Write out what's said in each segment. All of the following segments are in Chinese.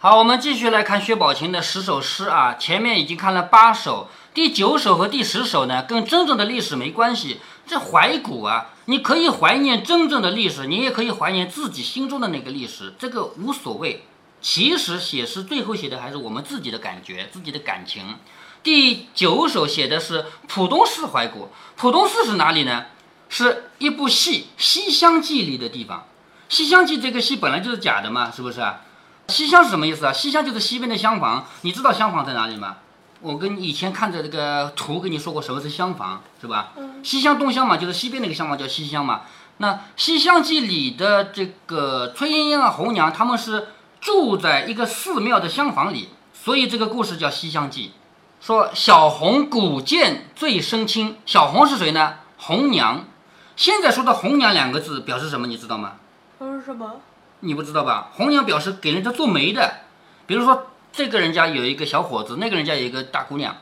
好，我们继续来看薛宝琴的十首诗啊。前面已经看了八首，第九首和第十首呢，跟真正的历史没关系。这怀古啊，你可以怀念真正的历史，你也可以怀念自己心中的那个历史，这个无所谓。其实写诗最后写的还是我们自己的感觉、自己的感情。第九首写的是浦东市怀古，浦东市是哪里呢？是一部戏《西厢记》里的地方。《西厢记》这个戏本来就是假的嘛，是不是啊？西厢是什么意思啊？西厢就是西边的厢房，你知道厢房在哪里吗？我跟以前看着这个图跟你说过什么是厢房，是吧？西厢东厢嘛，就是西边那个厢房叫西厢嘛。那《西厢记》里的这个崔莺莺啊、红娘，他们是住在一个寺庙的厢房里，所以这个故事叫《西厢记》。说小红古剑最生青，小红是谁呢？红娘。现在说的红娘两个字表示什么？你知道吗？表示什么？你不知道吧？红娘表示给人家做媒的，比如说这个人家有一个小伙子，那个人家有一个大姑娘，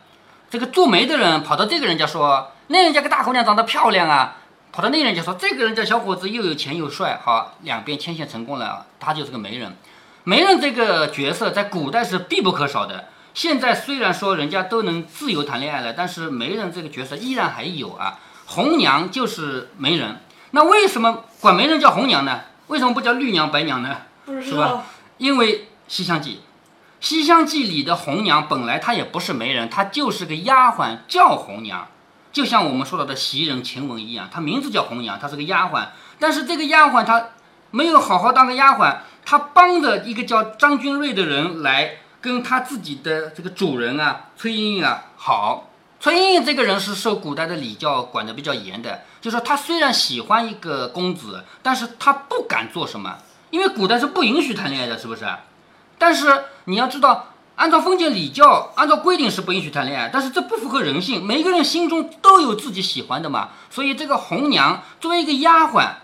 这个做媒的人跑到这个人家说，那人家个大姑娘长得漂亮啊，跑到那人家说，这个人家小伙子又有钱又帅，好，两边牵线成功了，他就是个媒人。媒人这个角色在古代是必不可少的，现在虽然说人家都能自由谈恋爱了，但是媒人这个角色依然还有啊。红娘就是媒人，那为什么管媒人叫红娘呢？为什么不叫绿娘白娘呢？是吧？因为《西厢记》，《西厢记》里的红娘本来她也不是媒人，她就是个丫鬟，叫红娘，就像我们说到的袭人、晴雯一样，她名字叫红娘，她是个丫鬟。但是这个丫鬟她没有好好当个丫鬟，她帮着一个叫张君瑞的人来跟她自己的这个主人啊，崔莺莺啊好。崔莺莺这个人是受古代的礼教管得比较严的，就说她虽然喜欢一个公子，但是她不敢做什么，因为古代是不允许谈恋爱的，是不是？但是你要知道，按照封建礼教，按照规定是不允许谈恋爱，但是这不符合人性，每个人心中都有自己喜欢的嘛。所以这个红娘作为一个丫鬟，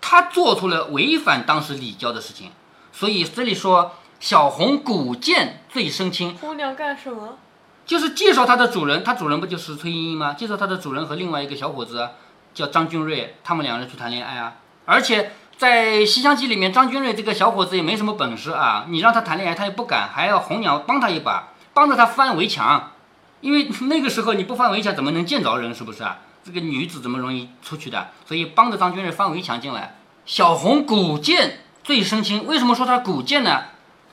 她做出了违反当时礼教的事情。所以这里说小红古剑最生青，红娘干什么？就是介绍他的主人，他主人不就是崔莺莺吗？介绍他的主人和另外一个小伙子叫张君瑞，他们两人去谈恋爱啊。而且在《西厢记》里面，张君瑞这个小伙子也没什么本事啊，你让他谈恋爱他也不敢，还要红娘帮他一把，帮着他翻围墙。因为那个时候你不翻围墙怎么能见着人？是不是啊？这个女子怎么容易出去的？所以帮着张君瑞翻围墙进来。小红古剑最生情，为什么说他古剑呢？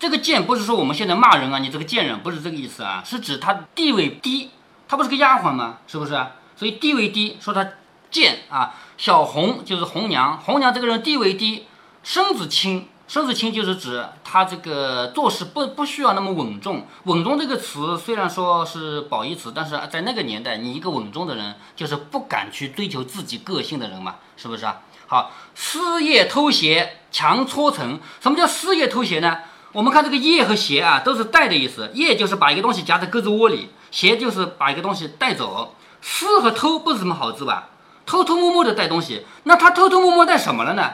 这个贱不是说我们现在骂人啊，你这个贱人不是这个意思啊，是指他地位低，他不是个丫鬟吗？是不是？所以地位低，说他贱啊。小红就是红娘，红娘这个人地位低，身子轻，身子轻就是指他这个做事不不需要那么稳重。稳重这个词虽然说是褒义词，但是在那个年代，你一个稳重的人就是不敢去追求自己个性的人嘛，是不是啊？好，私夜偷鞋强搓成，什么叫私夜偷鞋呢？我们看这个腋和鞋啊，都是带的意思。腋就是把一个东西夹在胳肢窝里，鞋就是把一个东西带走。私和偷不是什么好字吧？偷偷摸摸的带东西，那他偷偷摸摸带什么了呢？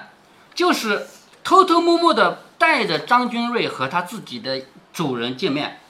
就是偷偷摸摸的带着张君瑞和他自己的主人见面，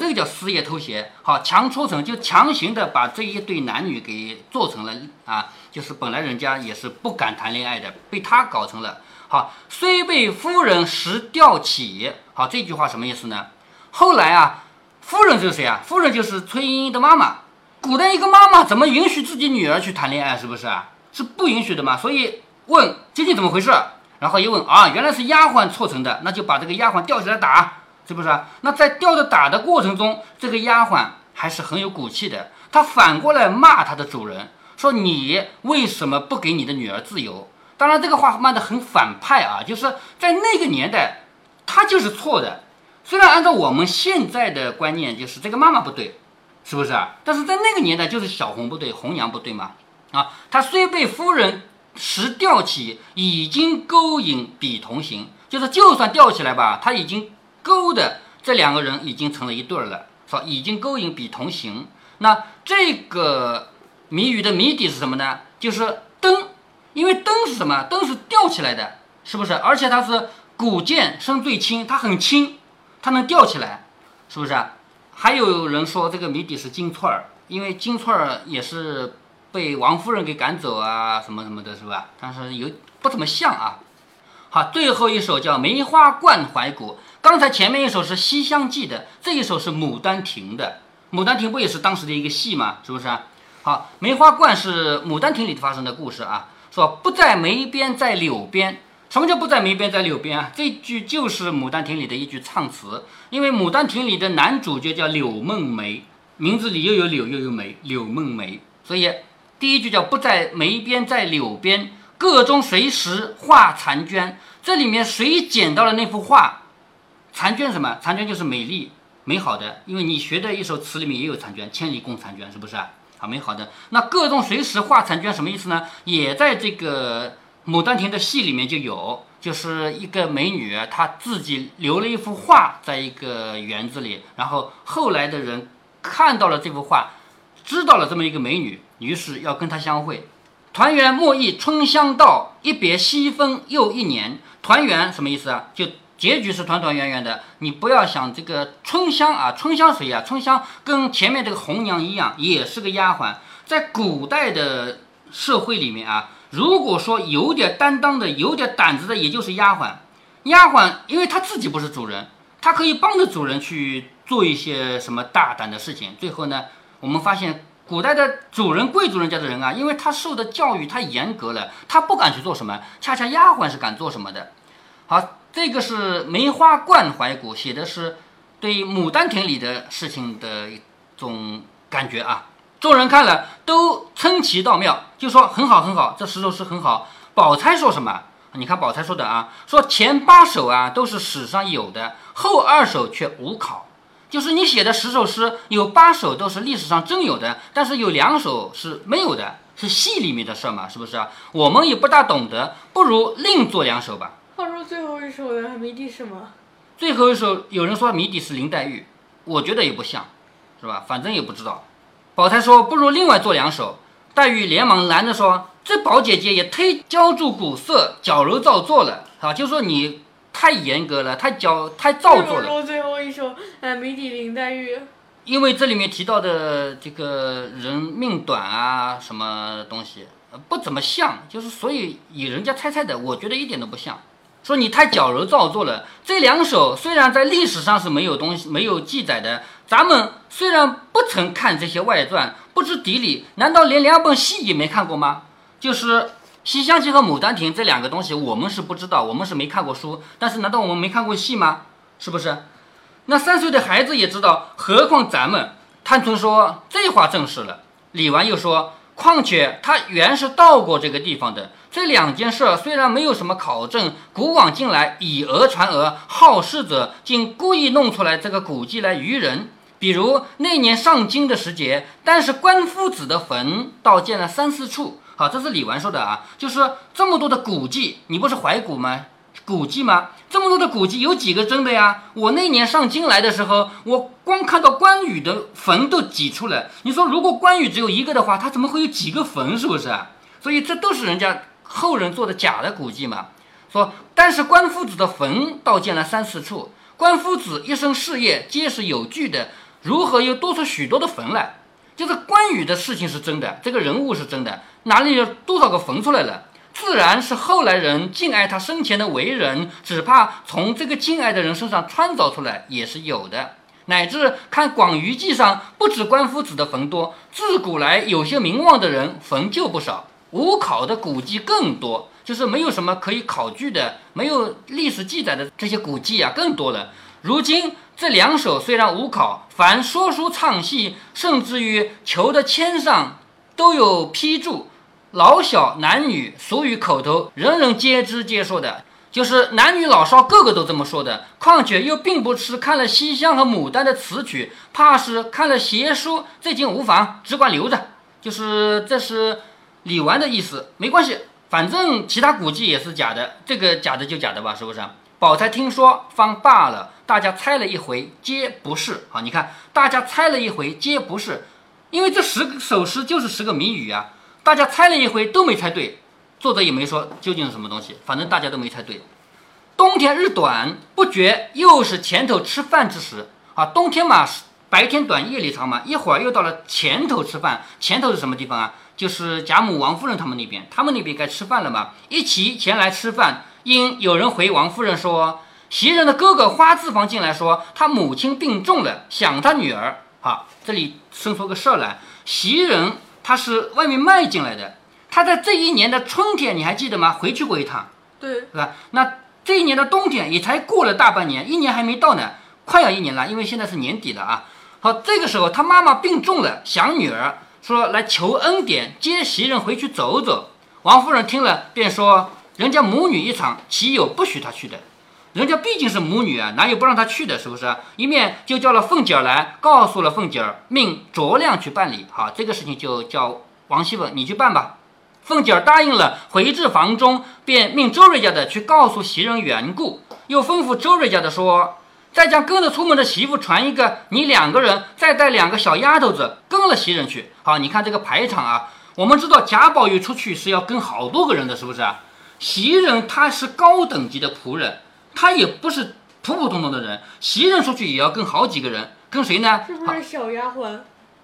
这个叫私业偷鞋。好，强搓成就强行的把这一对男女给做成了啊，就是本来人家也是不敢谈恋爱的，被他搞成了。好，虽被夫人时吊起。好，这句话什么意思呢？后来啊，夫人是谁啊？夫人就是崔莺莺的妈妈。古代一个妈妈怎么允许自己女儿去谈恋爱？是不是啊？是不允许的嘛？所以问究竟怎么回事？然后一问啊，原来是丫鬟促成的，那就把这个丫鬟吊起来打，是不是啊？那在吊着打的过程中，这个丫鬟还是很有骨气的，她反过来骂她的主人，说你为什么不给你的女儿自由？当然，这个话骂得很反派啊，就是在那个年代，他就是错的。虽然按照我们现在的观念，就是这个妈妈不对，是不是啊？但是在那个年代，就是小红不对，红娘不对嘛。啊，他虽被夫人拾吊起，已经勾引比同行，就是就算吊起来吧，他已经勾的这两个人已经成了一对儿了，说已经勾引比同行。那这个谜语的谜底是什么呢？就是灯。因为灯是什么？灯是吊起来的，是不是？而且它是古剑身最轻，它很轻，它能吊起来，是不是啊？还有人说这个谜底是金翠儿，因为金翠儿也是被王夫人给赶走啊，什么什么的，是吧？但是有不怎么像啊。好，最后一首叫《梅花冠怀古》，刚才前面一首是《西厢记》的，这一首是《牡丹亭》的，《牡丹亭》不也是当时的一个戏吗？是不是啊？好，梅花冠是《牡丹亭》里发生的故事啊，说不在梅边，在柳边。什么叫不在梅边，在柳边啊？这句就是《牡丹亭》里的一句唱词，因为《牡丹亭》里的男主角叫柳梦梅，名字里又有柳又有梅，柳梦梅，所以第一句叫不在梅边，在柳边。个中谁识画残娟？这里面谁捡到了那幅画？残娟什么？残娟就是美丽、美好的。因为你学的一首词里面也有残娟，“千里共婵娟”，是不是啊？好美好的。那个中谁识画残娟什么意思呢？也在这个。《牡丹亭》的戏里面就有，就是一个美女，她自己留了一幅画在一个园子里，然后后来的人看到了这幅画，知道了这么一个美女，于是要跟她相会。团圆莫忆春香到，一别西风又一年。团圆什么意思啊？就结局是团团圆圆的。你不要想这个春香啊，春香谁呀？春香跟前面这个红娘一样，也是个丫鬟，在古代的社会里面啊。如果说有点担当的、有点胆子的，也就是丫鬟。丫鬟，因为她自己不是主人，她可以帮着主人去做一些什么大胆的事情。最后呢，我们发现古代的主人、贵族人家的人啊，因为他受的教育太严格了，他不敢去做什么，恰恰丫鬟是敢做什么的。好，这个是《梅花冠怀古》写的是对《牡丹亭》里的事情的一种感觉啊。众人看了都称奇道妙，就说很好很好，这十首诗很好。宝钗说什么？你看宝钗说的啊，说前八首啊都是史上有的，后二首却无考。就是你写的十首诗，有八首都是历史上真有的，但是有两首是没有的，是戏里面的事嘛，是不是啊？我们也不大懂得，不如另做两首吧。话说最后一首的谜底是什么？最后一首有人说谜底是林黛玉，我觉得也不像，是吧？反正也不知道。宝钗说：“不如另外做两首。”黛玉连忙拦着说：“这宝姐姐也忒娇注古色，矫揉造作了啊！就说你太严格了，太矫太造作了。”最后一首，哎，谜底林黛玉。因为这里面提到的这个人命短啊，什么东西不怎么像，就是所以以人家猜猜的，我觉得一点都不像。说你太矫揉造作了。这两首虽然在历史上是没有东西、没有记载的，咱们虽然不曾看这些外传，不知底里，难道连两本戏也没看过吗？就是《西厢记》和《牡丹亭》这两个东西，我们是不知道，我们是没看过书。但是难道我们没看过戏吗？是不是？那三岁的孩子也知道，何况咱们？探春说：“这话正是了。”李纨又说：“况且他原是到过这个地方的。”这两件事虽然没有什么考证，古往今来以讹传讹，好事者竟故意弄出来这个古迹来愚人。比如那年上京的时节，但是官夫子的坟倒建了三四处。好，这是李纨说的啊，就是这么多的古迹，你不是怀古吗？古迹吗？这么多的古迹，有几个真的呀？我那年上京来的时候，我光看到关羽的坟都挤出来。你说如果关羽只有一个的话，他怎么会有几个坟？是不是？所以这都是人家。后人做的假的古迹嘛，说但是关夫子的坟倒建了三四处，关夫子一生事业皆是有据的，如何又多出许多的坟来？就是关羽的事情是真的，这个人物是真的，哪里有多少个坟出来了？自然是后来人敬爱他生前的为人，只怕从这个敬爱的人身上穿凿出来也是有的。乃至看《广舆记》上，不止关夫子的坟多，自古来有些名望的人坟就不少。无考的古迹更多，就是没有什么可以考据的，没有历史记载的这些古迹啊，更多了。如今这两首虽然无考，凡说书唱戏，甚至于求的签上都有批注，老小男女俗语口头，人人皆知皆说的，就是男女老少个个都这么说的。况且又并不是看了西厢和牡丹的词曲，怕是看了邪书，这竟无妨，只管留着。就是这是。李纨的意思没关系，反正其他古迹也是假的，这个假的就假的吧，是不是？宝钗听说方罢了，大家猜了一回，皆不是。好，你看，大家猜了一回，皆不是，因为这十首诗就是十个谜语啊，大家猜了一回都没猜对，作者也没说究竟是什么东西，反正大家都没猜对。冬天日短，不觉又是前头吃饭之时啊，冬天嘛，白天短，夜里长嘛，一会儿又到了前头吃饭，前头是什么地方啊？就是贾母、王夫人他们那边，他们那边该吃饭了嘛，一齐前来吃饭。因有人回王夫人说：“袭人的哥哥花字房进来说，他母亲病重了，想他女儿。好，这里生出个事儿来。袭人他是外面卖进来的，他在这一年的春天，你还记得吗？回去过一趟，对，是吧？那这一年的冬天也才过了大半年，一年还没到呢，快要一年了，因为现在是年底了啊。好，这个时候他妈妈病重了，想女儿，说来求恩典，接袭人回去走走。王夫人听了，便说：“人家母女一场，岂有不许她去的？人家毕竟是母女啊，哪有不让她去的？是不是？”一面就叫了凤姐儿来，告诉了凤姐儿，命卓亮去办理。好，这个事情就叫王熙凤你去办吧。凤姐儿答应了，回至房中，便命周瑞家的去告诉袭人缘故，又吩咐周瑞家的说：“再将跟着出门的媳妇传一个，你两个人再带两个小丫头子跟了袭人去。”好，你看这个排场啊。我们知道贾宝玉出去是要跟好多个人的，是不是啊？袭人她是高等级的仆人，她也不是普普通通的人。袭人出去也要跟好几个人，跟谁呢？是不是小丫鬟？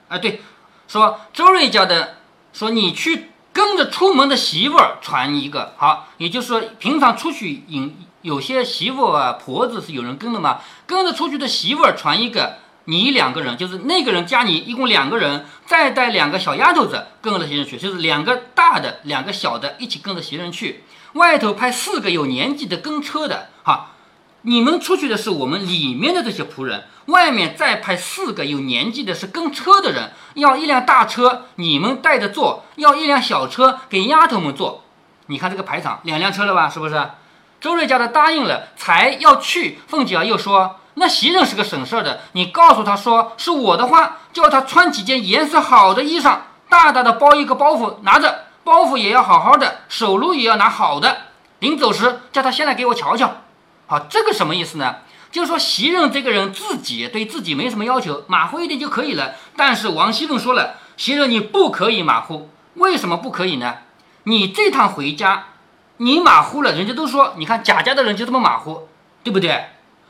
啊，对，说周瑞家的说你去跟着出门的媳妇儿传一个，好，也就是说平常出去引有些媳妇啊婆子是有人跟的嘛，跟着出去的媳妇儿传一个。你两个人，就是那个人加你，一共两个人，再带两个小丫头子跟着袭人去，就是两个大的，两个小的，一起跟着袭人去。外头派四个有年纪的跟车的，哈，你们出去的是我们里面的这些仆人，外面再派四个有年纪的，是跟车的人，要一辆大车，你们带着坐，要一辆小车给丫头们坐。你看这个排场，两辆车了吧？是不是？周瑞家的答应了，才要去。凤姐儿又说。那袭人是个省事儿的，你告诉他说是我的话，叫他穿几件颜色好的衣裳，大大的包一个包袱拿着，包袱也要好好的，手炉也要拿好的。临走时叫他先来给我瞧瞧。好，这个什么意思呢？就是说袭人这个人自己对自己没什么要求，马虎一点就可以了。但是王熙凤说了，袭人你不可以马虎，为什么不可以呢？你这趟回家，你马虎了，人家都说，你看贾家的人就这么马虎，对不对？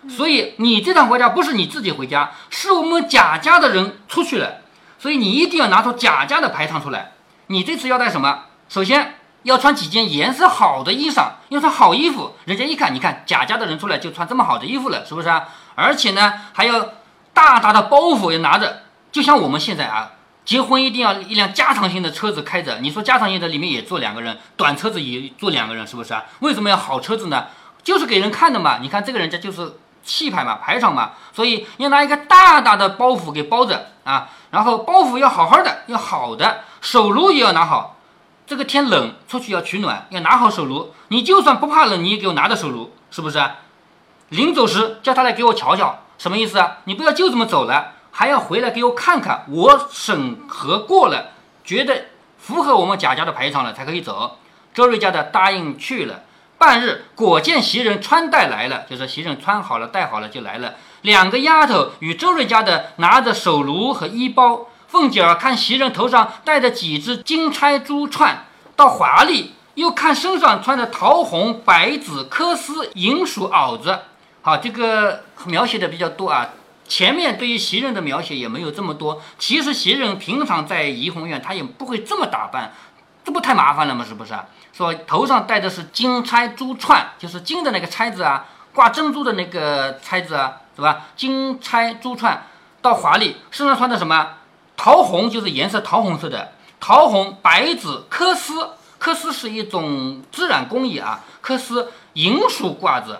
所以你这趟回家不是你自己回家，是我们贾家的人出去了，所以你一定要拿出贾家的排场出来。你这次要带什么？首先要穿几件颜色好的衣裳，要穿好衣服。人家一看，你看贾家的人出来就穿这么好的衣服了，是不是啊？而且呢，还要大大的包袱要拿着，就像我们现在啊，结婚一定要一辆加长型的车子开着。你说加长型的里面也坐两个人，短车子也坐两个人，是不是啊？为什么要好车子呢？就是给人看的嘛。你看这个人家就是。气派嘛，排场嘛，所以要拿一个大大的包袱给包着啊，然后包袱要好好的，要好的，手炉也要拿好。这个天冷，出去要取暖，要拿好手炉。你就算不怕冷，你也给我拿着手炉，是不是？临走时叫他来给我瞧瞧，什么意思啊？你不要就这么走了，还要回来给我看看，我审核过了，觉得符合我们贾家的排场了，才可以走。周瑞家的答应去了。半日，果见袭人穿戴来了，就是袭人穿好了、戴好了就来了。两个丫头与周瑞家的拿着手炉和衣包。凤姐儿看袭人头上戴着几只金钗珠串，倒华丽；又看身上穿着桃红、白紫、缂丝、银鼠袄子。好，这个描写的比较多啊。前面对于袭人的描写也没有这么多。其实袭人平常在怡红院，她也不会这么打扮，这不太麻烦了吗？是不是？说头上戴的是金钗珠串，就是金的那个钗子啊，挂珍珠的那个钗子啊，是吧？金钗珠串倒华丽，身上穿的什么？桃红就是颜色桃红色的，桃红、白紫、缂丝，缂丝是一种织染工艺啊。缂丝银鼠褂子，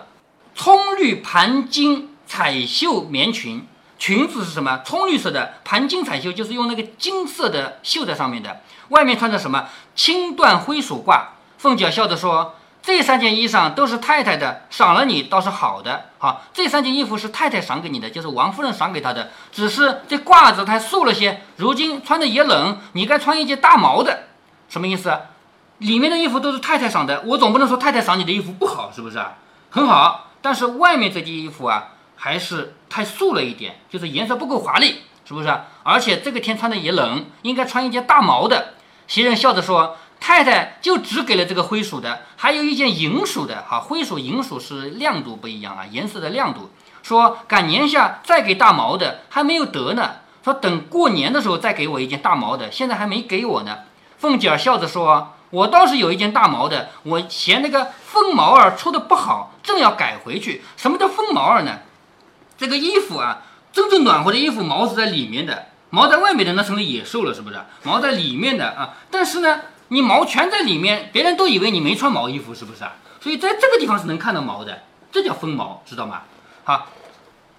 葱绿盘金彩绣棉裙，裙子是什么？葱绿色的盘金彩绣，就是用那个金色的绣在上面的。外面穿着什么？青缎灰鼠褂。凤姐笑着说：“这三件衣裳都是太太的，赏了你倒是好的。好，这三件衣服是太太赏给你的，就是王夫人赏给她的。只是这褂子太素了些，如今穿的也冷，你该穿一件大毛的。什么意思？里面的衣服都是太太赏的，我总不能说太太赏你的衣服不好，是不是？很好，但是外面这件衣服啊，还是太素了一点，就是颜色不够华丽，是不是？而且这个天穿的也冷，应该穿一件大毛的。”袭人笑着说。太太就只给了这个灰鼠的，还有一件银鼠的。哈，灰鼠、银鼠是亮度不一样啊，颜色的亮度。说赶年下再给大毛的，还没有得呢。说等过年的时候再给我一件大毛的，现在还没给我呢。凤姐儿笑着说：“我倒是有一件大毛的，我嫌那个风毛儿出的不好，正要改回去。什么叫风毛儿呢？这个衣服啊，真正暖和的衣服，毛是在里面的，毛在外面的那成了野兽了，是不是？毛在里面的啊，但是呢，你毛全在里面，别人都以为你没穿毛衣服，是不是啊？所以在这个地方是能看到毛的，这叫分毛，知道吗？好，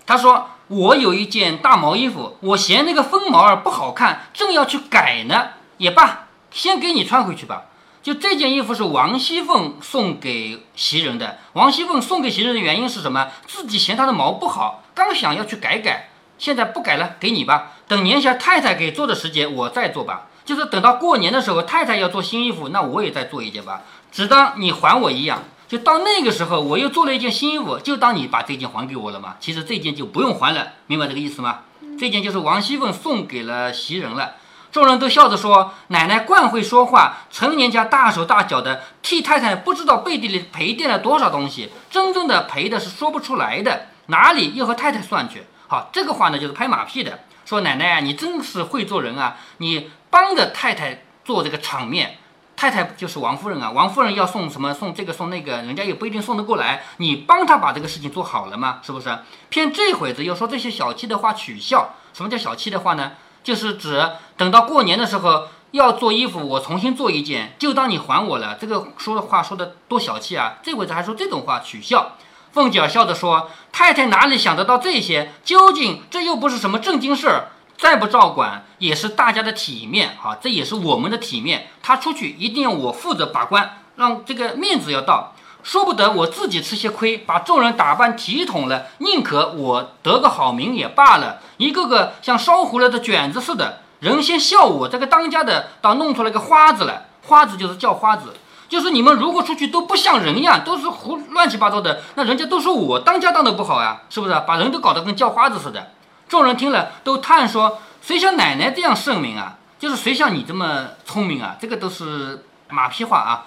他说我有一件大毛衣服，我嫌那个分毛儿不好看，正要去改呢，也罢，先给你穿回去吧。就这件衣服是王熙凤送给袭人的。王熙凤送给袭人的原因是什么？自己嫌她的毛不好，刚想要去改改，现在不改了，给你吧。等年下太太给做的时节，我再做吧。就是等到过年的时候，太太要做新衣服，那我也再做一件吧，只当你还我一样。就到那个时候，我又做了一件新衣服，就当你把这件还给我了嘛。其实这件就不用还了，明白这个意思吗？这件就是王熙凤送给了袭人了。众人都笑着说：“奶奶惯会说话，成年家大手大脚的，替太太不知道背地里赔垫了多少东西，真正的赔的是说不出来的，哪里又和太太算去？好，这个话呢就是拍马屁的，说奶奶啊，你真是会做人啊，你帮着太太做这个场面，太太就是王夫人啊，王夫人要送什么送这个送那个，人家也不一定送得过来，你帮她把这个事情做好了吗？是不是？偏这会子又说这些小气的话取笑，什么叫小气的话呢？就是指等到过年的时候要做衣服，我重新做一件，就当你还我了。这个说的话说的多小气啊！这会子还说这种话取笑。凤姐笑着说：“太太哪里想得到这些？究竟这又不是什么正经事儿，再不照管也是大家的体面啊！这也是我们的体面。他出去一定要我负责把关，让这个面子要到。说不得我自己吃些亏，把众人打扮体统了，宁可我得个好名也罢了。一个个像烧糊了的卷子似的，人先笑我这个当家的，倒弄出来个花子来。花子就是叫花子，就是你们如果出去都不像人样，都是胡乱七八糟的，那人家都说我当家当的不好呀，是不是？把人都搞得跟叫花子似的。众人听了都叹说：谁像奶奶这样圣明啊？就是谁像你这么聪明啊？这个都是马屁话啊。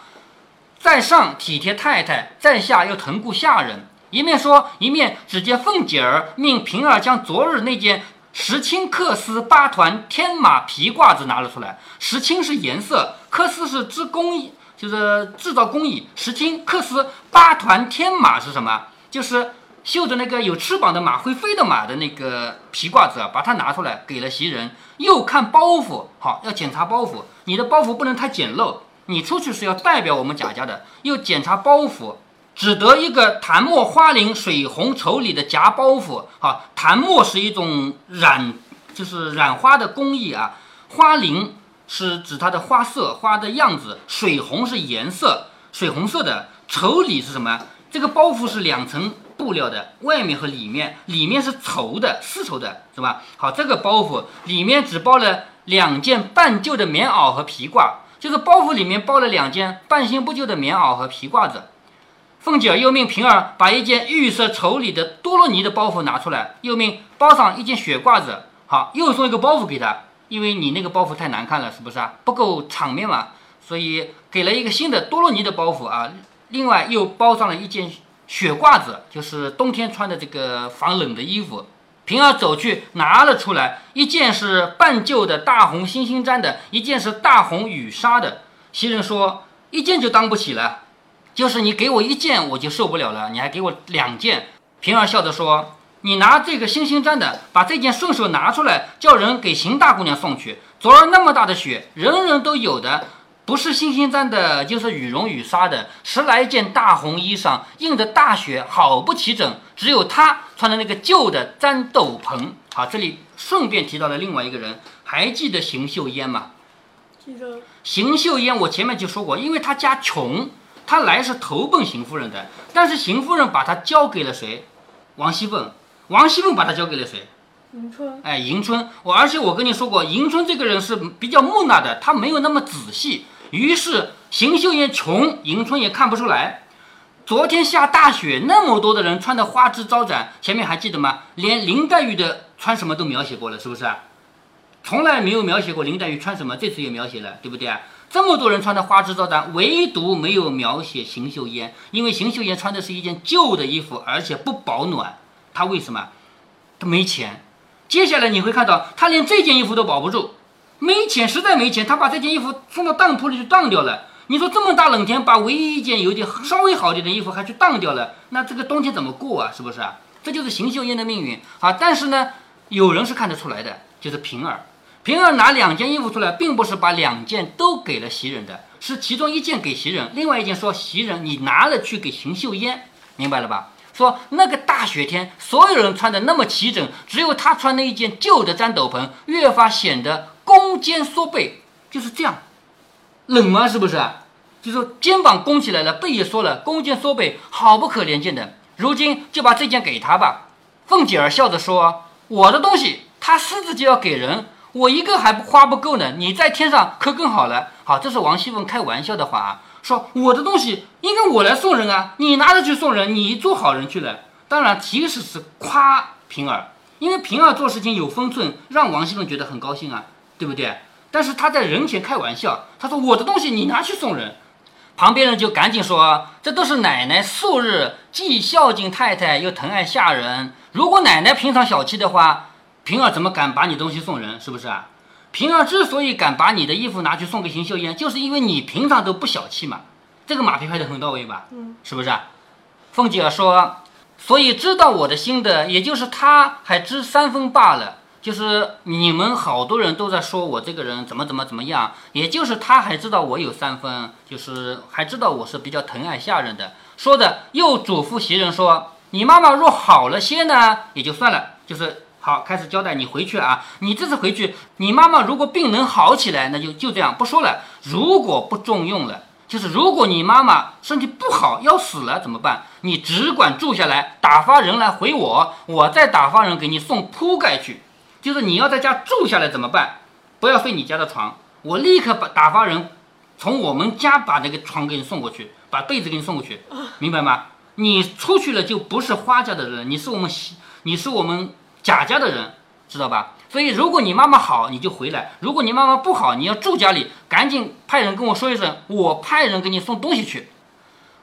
在上体贴太太，在下又疼顾下人。一面说，一面只见凤姐儿命平儿将昨日那件石青缂丝八团天马皮褂子拿了出来。石青是颜色，缂丝是织工艺，就是制造工艺。石青缂丝八团天马是什么？就是绣着那个有翅膀的马会飞的马的那个皮褂子啊，把它拿出来给了袭人。又看包袱，好要检查包袱，你的包袱不能太简陋。你出去是要代表我们贾家的，又检查包袱，只得一个檀墨花绫水红绸里的夹包袱。好，檀墨是一种染，就是染花的工艺啊。花绫是指它的花色、花的样子。水红是颜色，水红色的。绸里是什么？这个包袱是两层布料的，外面和里面，里面是绸的，丝绸的，是吧？好，这个包袱里面只包了两件半旧的棉袄和皮褂。就是包袱里面包了两件半新不旧的棉袄和皮褂子。凤姐又命平儿把一件玉色绸里的多罗尼的包袱拿出来，又命包上一件雪褂子。好，又送一个包袱给她，因为你那个包袱太难看了，是不是啊？不够场面嘛，所以给了一个新的多罗尼的包袱啊。另外又包上了一件雪褂子，就是冬天穿的这个防冷的衣服。平儿走去拿了出来，一件是半旧的大红星星毡的，一件是大红羽纱的。袭人说：“一件就当不起了，就是你给我一件，我就受不了了，你还给我两件。”平儿笑着说：“你拿这个星星毡的，把这件顺手拿出来，叫人给邢大姑娘送去。昨儿那么大的雪，人人都有的。”不是星星毡的，就是羽绒羽纱的，十来件大红衣裳，映着大雪，好不齐整。只有他穿的那个旧的毡斗篷。好，这里顺便提到了另外一个人，还记得邢岫烟吗？记得。邢岫烟，我前面就说过，因为他家穷，他来是投奔邢夫人的，但是邢夫人把他交给了谁？王熙凤。王熙凤把他交给了谁？迎春，哎，迎春，我而且我跟你说过，迎春这个人是比较木讷的，他没有那么仔细。于是邢岫烟穷，迎春也看不出来。昨天下大雪，那么多的人穿的花枝招展，前面还记得吗？连林黛玉的穿什么都描写过了，是不是？从来没有描写过林黛玉穿什么，这次也描写了，对不对啊？这么多人穿的花枝招展，唯独没有描写邢岫烟，因为邢岫烟穿的是一件旧的衣服，而且不保暖。她为什么？她没钱。接下来你会看到，他连这件衣服都保不住，没钱，实在没钱，他把这件衣服送到当铺里去当掉了。你说这么大冷天，把唯一一件有点稍微好点的衣服还去当掉了，那这个冬天怎么过啊？是不是啊？这就是邢岫烟的命运啊！但是呢，有人是看得出来的，就是平儿。平儿拿两件衣服出来，并不是把两件都给了袭人的，是其中一件给袭人，另外一件说袭人你拿了去给邢岫烟，明白了吧？说那个大雪天，所有人穿的那么齐整，只有他穿那一件旧的毡斗篷，越发显得弓肩缩背，就是这样，冷吗？是不是？就说肩膀弓起来了，背也缩了，弓肩缩背，好不可怜见的。如今就把这件给他吧。凤姐儿笑着说：“我的东西，他私自就要给人，我一个还不花不够呢。你在天上可更好了。”好，这是王熙凤开玩笑的话啊，说我的东西应该我来送人啊，你拿着去送人，你做好人去了。当然，其实是夸平儿，因为平儿做事情有分寸，让王熙凤觉得很高兴啊，对不对？但是他在人前开玩笑，他说我的东西你拿去送人。旁边人就赶紧说：“这都是奶奶素日既孝敬太太又疼爱下人。如果奶奶平常小气的话，平儿怎么敢把你东西送人？是不是啊？平儿之所以敢把你的衣服拿去送给邢岫烟，就是因为你平常都不小气嘛。这个马屁拍得很到位吧？嗯，是不是啊？”凤姐儿说：“所以知道我的心的，也就是他，还知三分罢了。”就是你们好多人都在说我这个人怎么怎么怎么样，也就是他还知道我有三分，就是还知道我是比较疼爱下人的。说着又嘱咐袭人说：“你妈妈若好了些呢，也就算了，就是好开始交代你回去啊。你这次回去，你妈妈如果病能好起来，那就就这样不说了。如果不重用了，就是如果你妈妈身体不好要死了怎么办？你只管住下来，打发人来回我，我再打发人给你送铺盖去。”就是你要在家住下来怎么办？不要睡你家的床，我立刻把打发人从我们家把那个床给你送过去，把被子给你送过去，明白吗？你出去了就不是花家的人，你是我们你是我们贾家的人，知道吧？所以如果你妈妈好，你就回来；如果你妈妈不好，你要住家里，赶紧派人跟我说一声，我派人给你送东西去，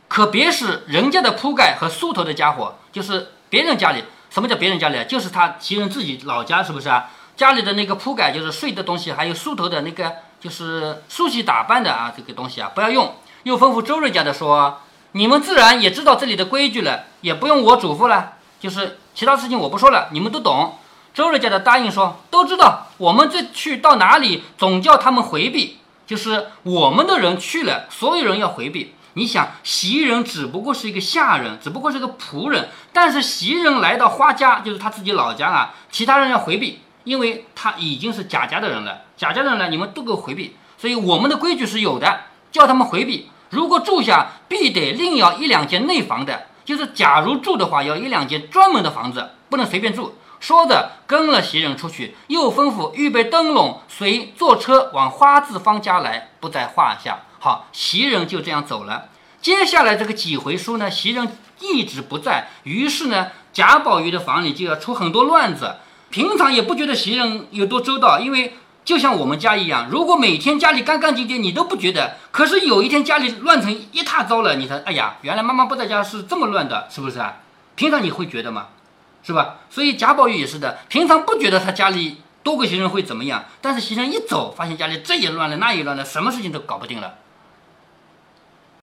可别是人家的铺盖和梳头的家伙，就是别人家里。什么叫别人家里啊？就是他袭人自己老家，是不是啊？家里的那个铺盖，就是睡的东西，还有梳头的那个，就是梳洗打扮的啊，这个东西啊，不要用。又吩咐周瑞家的说：“你们自然也知道这里的规矩了，也不用我嘱咐了。就是其他事情我不说了，你们都懂。”周瑞家的答应说：“都知道。我们这去到哪里，总叫他们回避，就是我们的人去了，所有人要回避。”你想袭人只不过是一个下人，只不过是个仆人，但是袭人来到花家，就是他自己老家啊，其他人要回避，因为他已经是贾家的人了。贾家的人呢，你们都给我回避。所以我们的规矩是有的，叫他们回避。如果住下，必得另要一两间内房的，就是假如住的话，要一两间专门的房子，不能随便住。说着，跟了袭人出去，又吩咐预备灯笼，随坐车往花字坊家来，不在话下。好，袭人就这样走了。接下来这个几回书呢，袭人一直不在，于是呢，贾宝玉的房里就要出很多乱子。平常也不觉得袭人有多周到，因为就像我们家一样，如果每天家里干干净净，你都不觉得。可是有一天家里乱成一塌糟了，你才哎呀，原来妈妈不在家是这么乱的，是不是啊？平常你会觉得吗？是吧？所以贾宝玉也是的，平常不觉得他家里多个袭人会怎么样，但是袭人一走，发现家里这也乱了，那也乱了，什么事情都搞不定了。